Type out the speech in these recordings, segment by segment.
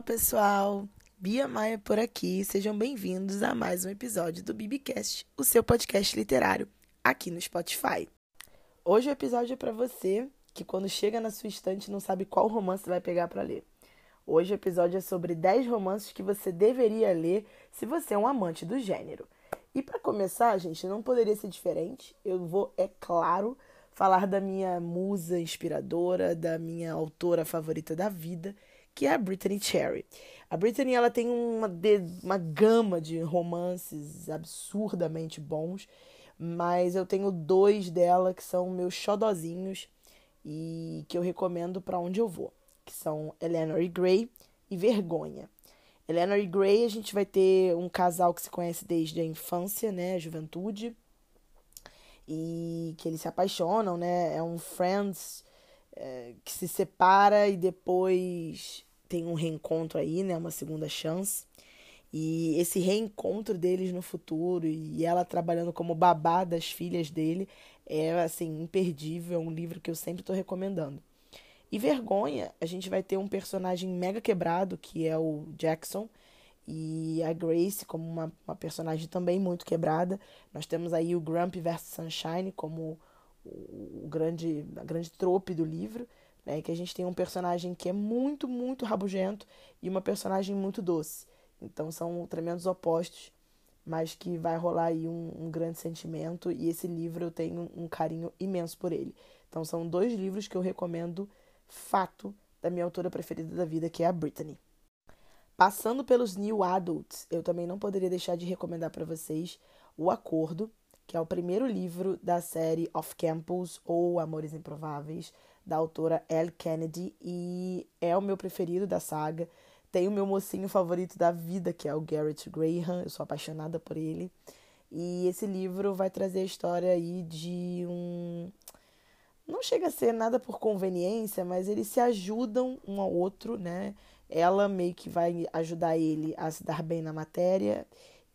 Olá, pessoal! Bia Maia por aqui. Sejam bem-vindos a mais um episódio do Bibicast, o seu podcast literário, aqui no Spotify. Hoje o episódio é para você que quando chega na sua estante não sabe qual romance vai pegar para ler. Hoje o episódio é sobre 10 romances que você deveria ler se você é um amante do gênero. E para começar, gente, não poderia ser diferente. Eu vou, é claro, falar da minha musa inspiradora, da minha autora favorita da vida, que é a Brittany Cherry. A Brittany ela tem uma, uma gama de romances absurdamente bons, mas eu tenho dois dela que são meus xodozinhos e que eu recomendo para onde eu vou, que são Eleanor e Gray e Vergonha. Eleanor e Gray, a gente vai ter um casal que se conhece desde a infância, né, a juventude, e que eles se apaixonam, né? É um friends é, que se separa e depois tem um reencontro aí, né? Uma segunda chance. E esse reencontro deles no futuro e ela trabalhando como babá das filhas dele é assim imperdível, é um livro que eu sempre estou recomendando. E Vergonha, a gente vai ter um personagem mega quebrado, que é o Jackson, e a Grace como uma, uma personagem também muito quebrada. Nós temos aí o Grumpy vs Sunshine como o, grande, a grande trope do livro né? Que a gente tem um personagem que é muito, muito rabugento e uma personagem muito doce. Então são tremendos opostos, mas que vai rolar aí um, um grande sentimento e esse livro eu tenho um carinho imenso por ele. Então são dois livros que eu recomendo fato da minha autora preferida da vida, que é a Brittany. Passando pelos New Adults, eu também não poderia deixar de recomendar para vocês O Acordo, que é o primeiro livro da série Off Campus ou Amores Improváveis, da autora Elle Kennedy e é o meu preferido da saga. Tem o meu mocinho favorito da vida, que é o Garrett Graham, eu sou apaixonada por ele. E esse livro vai trazer a história aí de um. Não chega a ser nada por conveniência, mas eles se ajudam um ao outro, né? Ela meio que vai ajudar ele a se dar bem na matéria,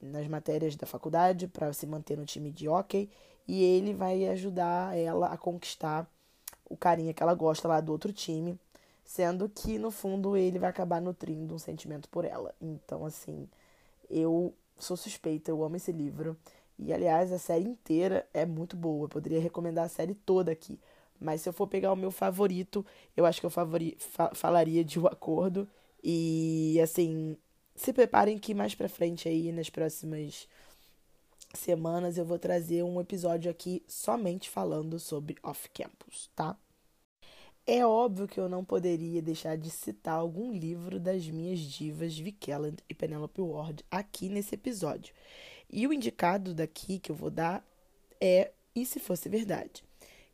nas matérias da faculdade, para se manter no time de hockey, e ele vai ajudar ela a conquistar o carinha que ela gosta lá do outro time, sendo que no fundo ele vai acabar nutrindo um sentimento por ela. Então, assim, eu sou suspeita, eu amo esse livro. E aliás, a série inteira é muito boa. Eu poderia recomendar a série toda aqui. Mas se eu for pegar o meu favorito, eu acho que eu favori fa falaria de O Acordo. E assim, se preparem que mais pra frente aí, nas próximas semanas eu vou trazer um episódio aqui somente falando sobre off-campus, tá? É óbvio que eu não poderia deixar de citar algum livro das minhas divas Vicky e Penelope Ward aqui nesse episódio. E o indicado daqui que eu vou dar é E Se Fosse Verdade,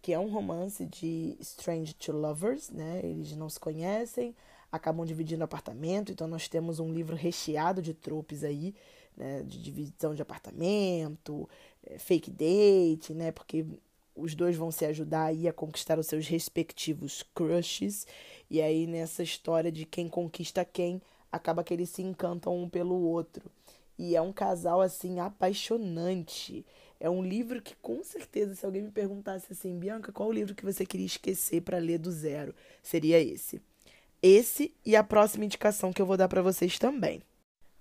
que é um romance de Strange to Lovers, né? Eles não se conhecem, acabam dividindo apartamento, então nós temos um livro recheado de tropes aí né, de divisão de apartamento, é, fake date, né, porque os dois vão se ajudar aí a conquistar os seus respectivos crushes, e aí nessa história de quem conquista quem, acaba que eles se encantam um pelo outro. E é um casal assim apaixonante. É um livro que com certeza se alguém me perguntasse assim, Bianca, qual o livro que você queria esquecer para ler do zero? Seria esse. Esse e a próxima indicação que eu vou dar para vocês também.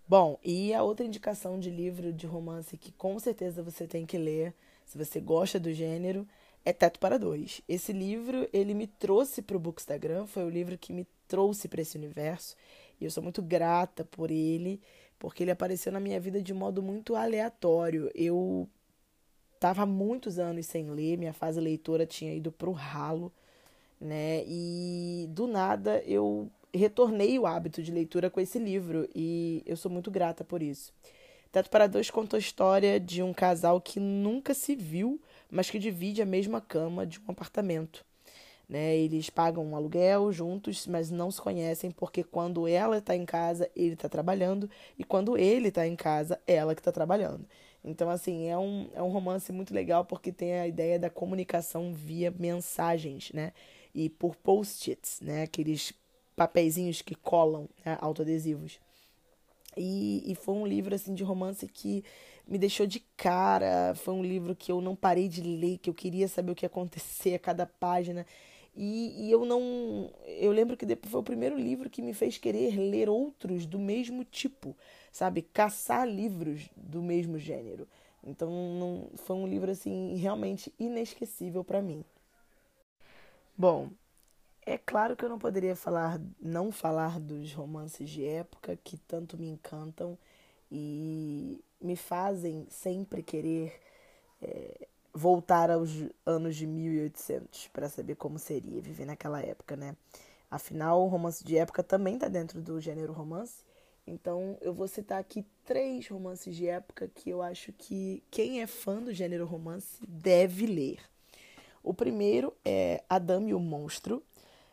Bom, e a outra indicação de livro de romance que com certeza você tem que ler, se você gosta do gênero, é Teto para Dois. Esse livro, ele me trouxe para o Bookstagram, foi o livro que me trouxe para esse universo, e eu sou muito grata por ele, porque ele apareceu na minha vida de modo muito aleatório. Eu estava muitos anos sem ler, minha fase leitora tinha ido para o ralo, né? E do nada eu retornei o hábito de leitura com esse livro e eu sou muito grata por isso. Teto para Dois conta a história de um casal que nunca se viu, mas que divide a mesma cama de um apartamento. Né? Eles pagam um aluguel juntos, mas não se conhecem porque quando ela está em casa, ele está trabalhando, e quando ele está em casa, ela que está trabalhando. Então, assim, é um, é um romance muito legal porque tem a ideia da comunicação via mensagens, né? E por post-its, né? Aqueles papeizinhos que colam, né, autoadesivos. E, e foi um livro assim de romance que me deixou de cara. Foi um livro que eu não parei de ler, que eu queria saber o que ia acontecer a cada página. E, e eu não. Eu lembro que depois foi o primeiro livro que me fez querer ler outros do mesmo tipo, sabe? Caçar livros do mesmo gênero. Então não, foi um livro assim realmente inesquecível para mim. Bom, é claro que eu não poderia falar, não falar dos romances de época que tanto me encantam e me fazem sempre querer é, voltar aos anos de 1800 para saber como seria viver naquela época, né? Afinal, o romance de época também está dentro do gênero romance. Então, eu vou citar aqui três romances de época que eu acho que quem é fã do gênero romance deve ler. O primeiro é Adame e o Monstro,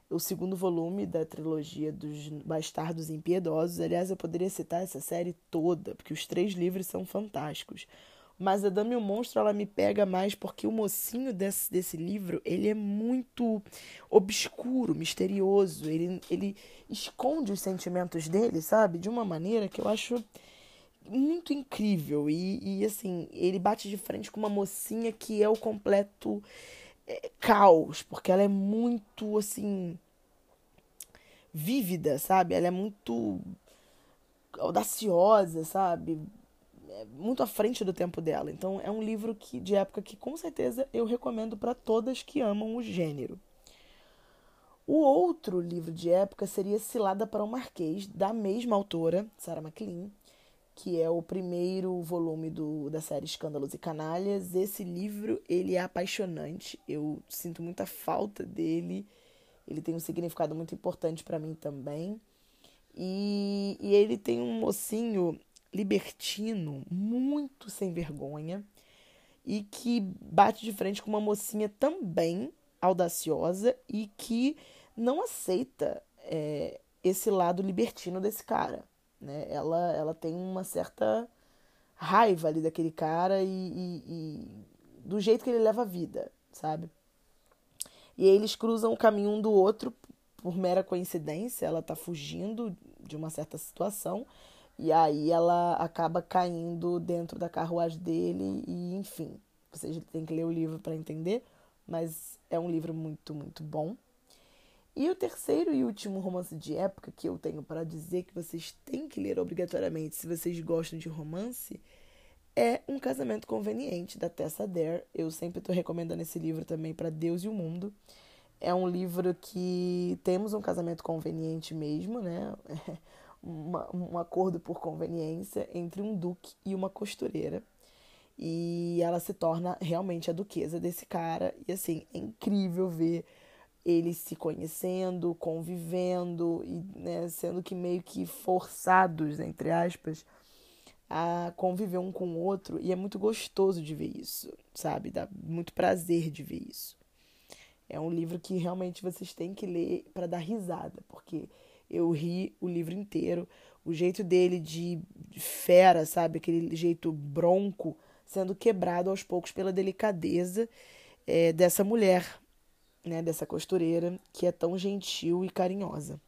o segundo volume da trilogia dos Bastardos Impiedosos. Aliás, eu poderia citar essa série toda, porque os três livros são fantásticos. Mas a Dama e o Monstro, ela me pega mais porque o mocinho desse, desse livro, ele é muito obscuro, misterioso. Ele, ele esconde os sentimentos dele, sabe? De uma maneira que eu acho muito incrível. E, e assim, ele bate de frente com uma mocinha que é o completo é, caos, porque ela é muito, assim, vívida, sabe? Ela é muito audaciosa, sabe? É muito à frente do tempo dela. Então é um livro que de época que com certeza eu recomendo para todas que amam o gênero. O outro livro de época seria Cilada para o Marquês, da mesma autora, Sarah MacLean, que é o primeiro volume do, da série Escândalos e Canalhas. Esse livro, ele é apaixonante. Eu sinto muita falta dele. Ele tem um significado muito importante para mim também. E, e ele tem um mocinho libertino, muito sem vergonha, e que bate de frente com uma mocinha também audaciosa e que não aceita é, esse lado libertino desse cara. Né? Ela, ela tem uma certa raiva ali daquele cara e, e, e do jeito que ele leva a vida, sabe? E aí eles cruzam o caminho um do outro por mera coincidência. Ela tá fugindo de uma certa situação e aí ela acaba caindo dentro da carruagem dele e enfim, vocês têm que ler o livro para entender, mas é um livro muito, muito bom. E o terceiro e último romance de época que eu tenho para dizer que vocês têm que ler obrigatoriamente se vocês gostam de romance é Um Casamento Conveniente, da Tessa Dare. Eu sempre estou recomendando esse livro também para Deus e o Mundo. É um livro que temos um casamento conveniente mesmo, né? uma, um acordo por conveniência entre um duque e uma costureira. E ela se torna realmente a duquesa desse cara. E assim, é incrível ver eles se conhecendo, convivendo e né, sendo que meio que forçados, entre aspas, a conviver um com o outro. E é muito gostoso de ver isso, sabe? Dá muito prazer de ver isso. É um livro que realmente vocês têm que ler para dar risada, porque eu ri o livro inteiro. O jeito dele de fera, sabe? Aquele jeito bronco, sendo quebrado aos poucos pela delicadeza é, dessa mulher, né? Dessa costureira, que é tão gentil e carinhosa.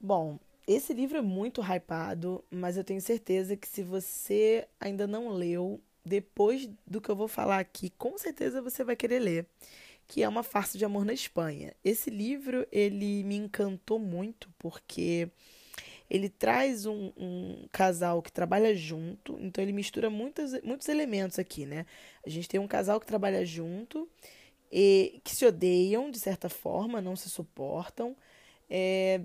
Bom, esse livro é muito hypado, mas eu tenho certeza que se você ainda não leu, depois do que eu vou falar aqui, com certeza você vai querer ler, que é Uma Farsa de Amor na Espanha. Esse livro, ele me encantou muito porque ele traz um, um, casal que trabalha junto, então ele mistura muitos, muitos elementos aqui, né? A gente tem um casal que trabalha junto e que se odeiam de certa forma, não se suportam, é,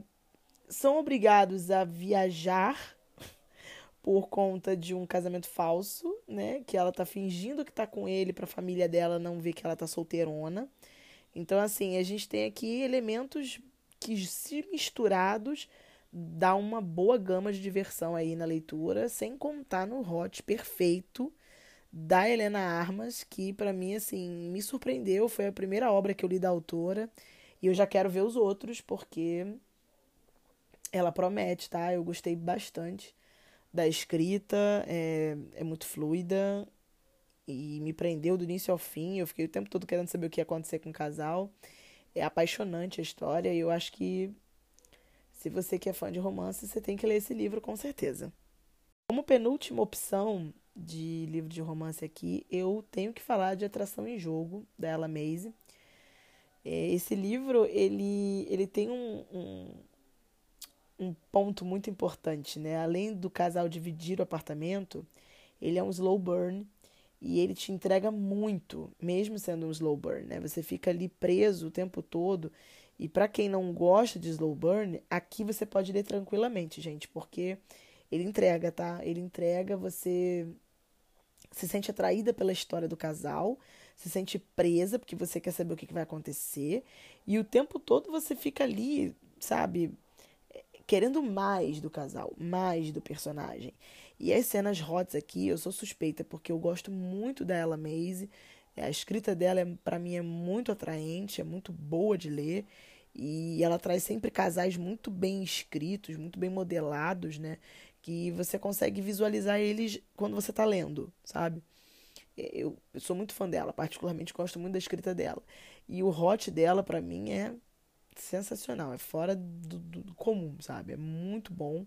são obrigados a viajar por conta de um casamento falso, né? Que ela tá fingindo que tá com ele para a família dela não ver que ela tá solteirona. Então, assim, a gente tem aqui elementos que, se misturados, dá uma boa gama de diversão aí na leitura, sem contar no hot perfeito da Helena Armas, que para mim, assim, me surpreendeu. Foi a primeira obra que eu li da autora. E eu já quero ver os outros, porque ela promete, tá? Eu gostei bastante da escrita, é, é muito fluida e me prendeu do início ao fim. Eu fiquei o tempo todo querendo saber o que ia acontecer com o casal. É apaixonante a história e eu acho que se você que é fã de romance, você tem que ler esse livro com certeza. Como penúltima opção, de livro de romance aqui, eu tenho que falar de Atração em Jogo, da Ella Maze. É, esse livro, ele, ele tem um, um, um ponto muito importante, né? Além do casal dividir o apartamento, ele é um slow burn e ele te entrega muito, mesmo sendo um slow burn, né? Você fica ali preso o tempo todo. E para quem não gosta de slow burn, aqui você pode ler tranquilamente, gente, porque ele entrega, tá? Ele entrega, você se sente atraída pela história do casal, se sente presa porque você quer saber o que vai acontecer, e o tempo todo você fica ali, sabe, querendo mais do casal, mais do personagem. E as cenas hot aqui, eu sou suspeita porque eu gosto muito da Ella Maze. A escrita dela, é, para mim, é muito atraente, é muito boa de ler. E ela traz sempre casais muito bem escritos, muito bem modelados, né? Que você consegue visualizar eles quando você tá lendo, sabe? Eu, eu sou muito fã dela, particularmente gosto muito da escrita dela. E o hot dela, para mim, é sensacional, é fora do, do, comum, sabe? É muito bom.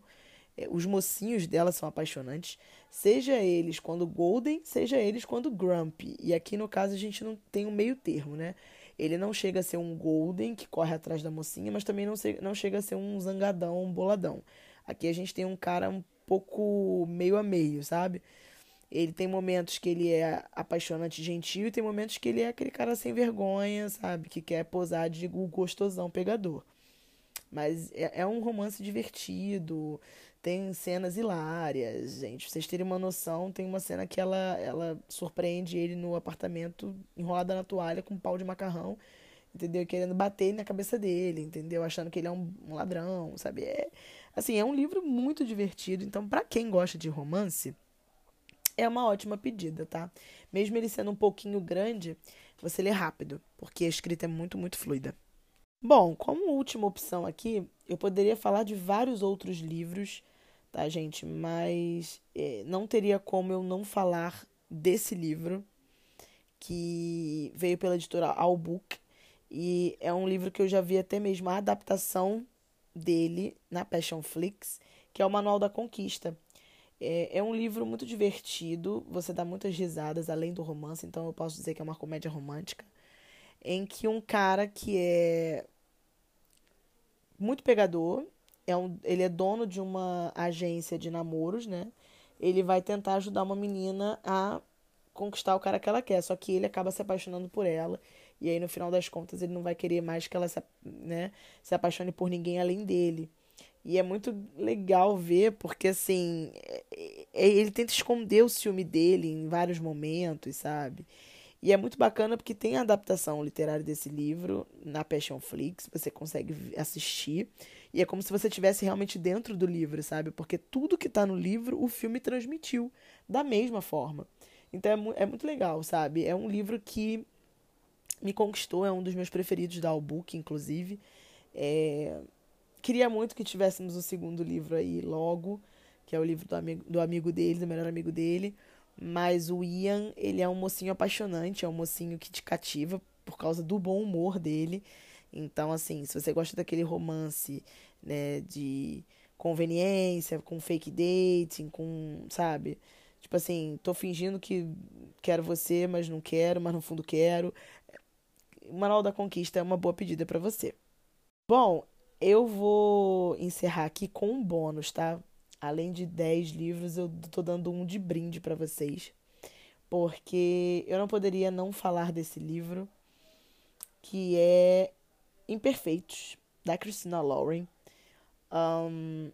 É, os mocinhos dela são apaixonantes, seja eles quando Golden, seja eles quando Grumpy. E aqui no caso a gente não tem um meio termo, né? Ele não chega a ser um Golden que corre atrás da mocinha, mas também não, se, não chega a ser um zangadão, um boladão. Aqui a gente tem um cara um pouco meio a meio, sabe? Ele tem momentos que ele é apaixonante, gentil, e tem momentos que ele é aquele cara sem vergonha, sabe? Que quer posar de gostosão, pegador. Mas é, é um romance divertido, tem cenas hilárias, gente. Pra vocês terem uma noção, tem uma cena que ela, ela surpreende ele no apartamento, enrolada na toalha, com um pau de macarrão, entendeu? Querendo bater na cabeça dele, entendeu? Achando que ele é um, um ladrão, sabe? É, assim, é um livro muito divertido. Então, para quem gosta de romance, é uma ótima pedida, tá? Mesmo ele sendo um pouquinho grande, você lê rápido, porque a escrita é muito, muito fluida. Bom, como última opção aqui, eu poderia falar de vários outros livros, tá, gente? Mas é, não teria como eu não falar desse livro, que veio pela editora Albook. E é um livro que eu já vi até mesmo a adaptação dele na Passion Flix, que é o Manual da Conquista. É, é um livro muito divertido, você dá muitas risadas além do romance, então eu posso dizer que é uma comédia romântica em que um cara que é muito pegador, é um, ele é dono de uma agência de namoros, né? Ele vai tentar ajudar uma menina a conquistar o cara que ela quer, só que ele acaba se apaixonando por ela. E aí, no final das contas, ele não vai querer mais que ela se, né, se apaixone por ninguém além dele. E é muito legal ver, porque assim, é, é, ele tenta esconder o ciúme dele em vários momentos, sabe? E é muito bacana porque tem a adaptação literária desse livro na Passion Flix, você consegue assistir. E é como se você estivesse realmente dentro do livro, sabe? Porque tudo que está no livro, o filme transmitiu da mesma forma. Então é, mu é muito legal, sabe? É um livro que me conquistou, é um dos meus preferidos da Albook, inclusive. É... Queria muito que tivéssemos o segundo livro aí logo, que é o livro do amigo, do amigo dele, do melhor amigo dele. Mas o Ian, ele é um mocinho apaixonante, é um mocinho que te cativa por causa do bom humor dele. Então, assim, se você gosta daquele romance, né, de conveniência, com fake dating, com, sabe? Tipo assim, tô fingindo que quero você, mas não quero, mas no fundo quero. Manual da Conquista é uma boa pedida para você. Bom, eu vou encerrar aqui com um bônus, tá? além de 10 livros, eu tô dando um de brinde para vocês. Porque eu não poderia não falar desse livro, que é Imperfeitos, da Christina Lauren. Um,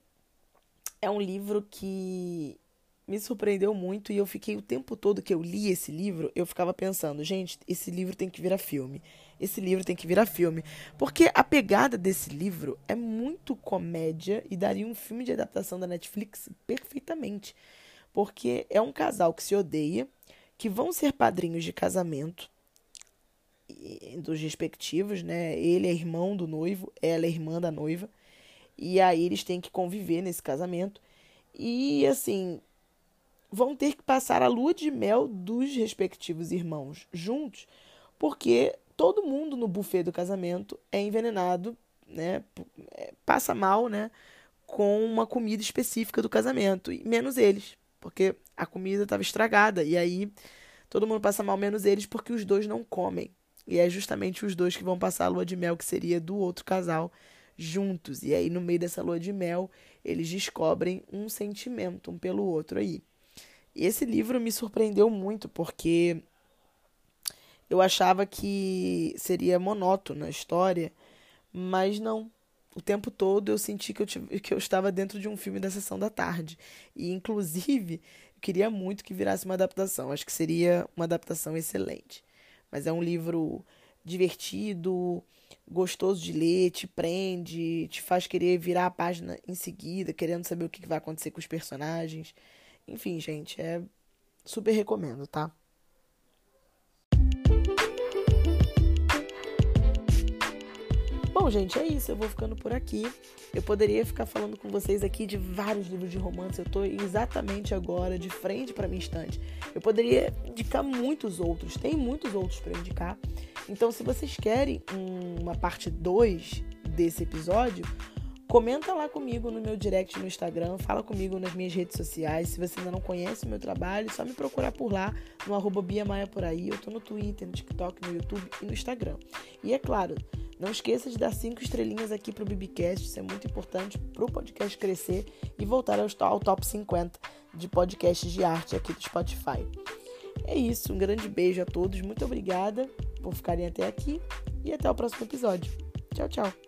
é um livro que me surpreendeu muito e eu fiquei o tempo todo que eu li esse livro, eu ficava pensando, gente, esse livro tem que virar filme. Esse livro tem que virar filme. Porque a pegada desse livro é muito comédia e daria um filme de adaptação da Netflix perfeitamente. Porque é um casal que se odeia, que vão ser padrinhos de casamento dos respectivos, né? Ele é irmão do noivo, ela é irmã da noiva. E aí eles têm que conviver nesse casamento. E assim, vão ter que passar a lua de mel dos respectivos irmãos juntos, porque todo mundo no buffet do casamento é envenenado, né? É, passa mal, né? Com uma comida específica do casamento, menos eles, porque a comida estava estragada. E aí todo mundo passa mal, menos eles, porque os dois não comem. E é justamente os dois que vão passar a lua de mel, que seria do outro casal, juntos. E aí, no meio dessa lua de mel, eles descobrem um sentimento um pelo outro aí. E esse livro me surpreendeu muito, porque eu achava que seria monótono a história, mas não. O tempo todo eu senti que eu, que eu estava dentro de um filme da sessão da tarde. E, inclusive, eu queria muito que virasse uma adaptação. Acho que seria uma adaptação excelente. Mas é um livro divertido, gostoso de ler, te prende, te faz querer virar a página em seguida, querendo saber o que vai acontecer com os personagens. Enfim, gente, é super recomendo, tá? Bom, gente, é isso. Eu vou ficando por aqui. Eu poderia ficar falando com vocês aqui de vários livros de romance. Eu estou exatamente agora de frente para minha estante. Eu poderia indicar muitos outros. Tem muitos outros para indicar. Então, se vocês querem uma parte 2 desse episódio, Comenta lá comigo no meu direct no Instagram, fala comigo nas minhas redes sociais. Se você ainda não conhece o meu trabalho, é só me procurar por lá, no arroba Bia Maia por aí. Eu tô no Twitter, no TikTok, no YouTube e no Instagram. E é claro, não esqueça de dar cinco estrelinhas aqui pro Bibicast, isso é muito importante pro podcast crescer e voltar ao top 50 de podcasts de arte aqui do Spotify. É isso, um grande beijo a todos, muito obrigada por ficarem até aqui e até o próximo episódio. Tchau, tchau.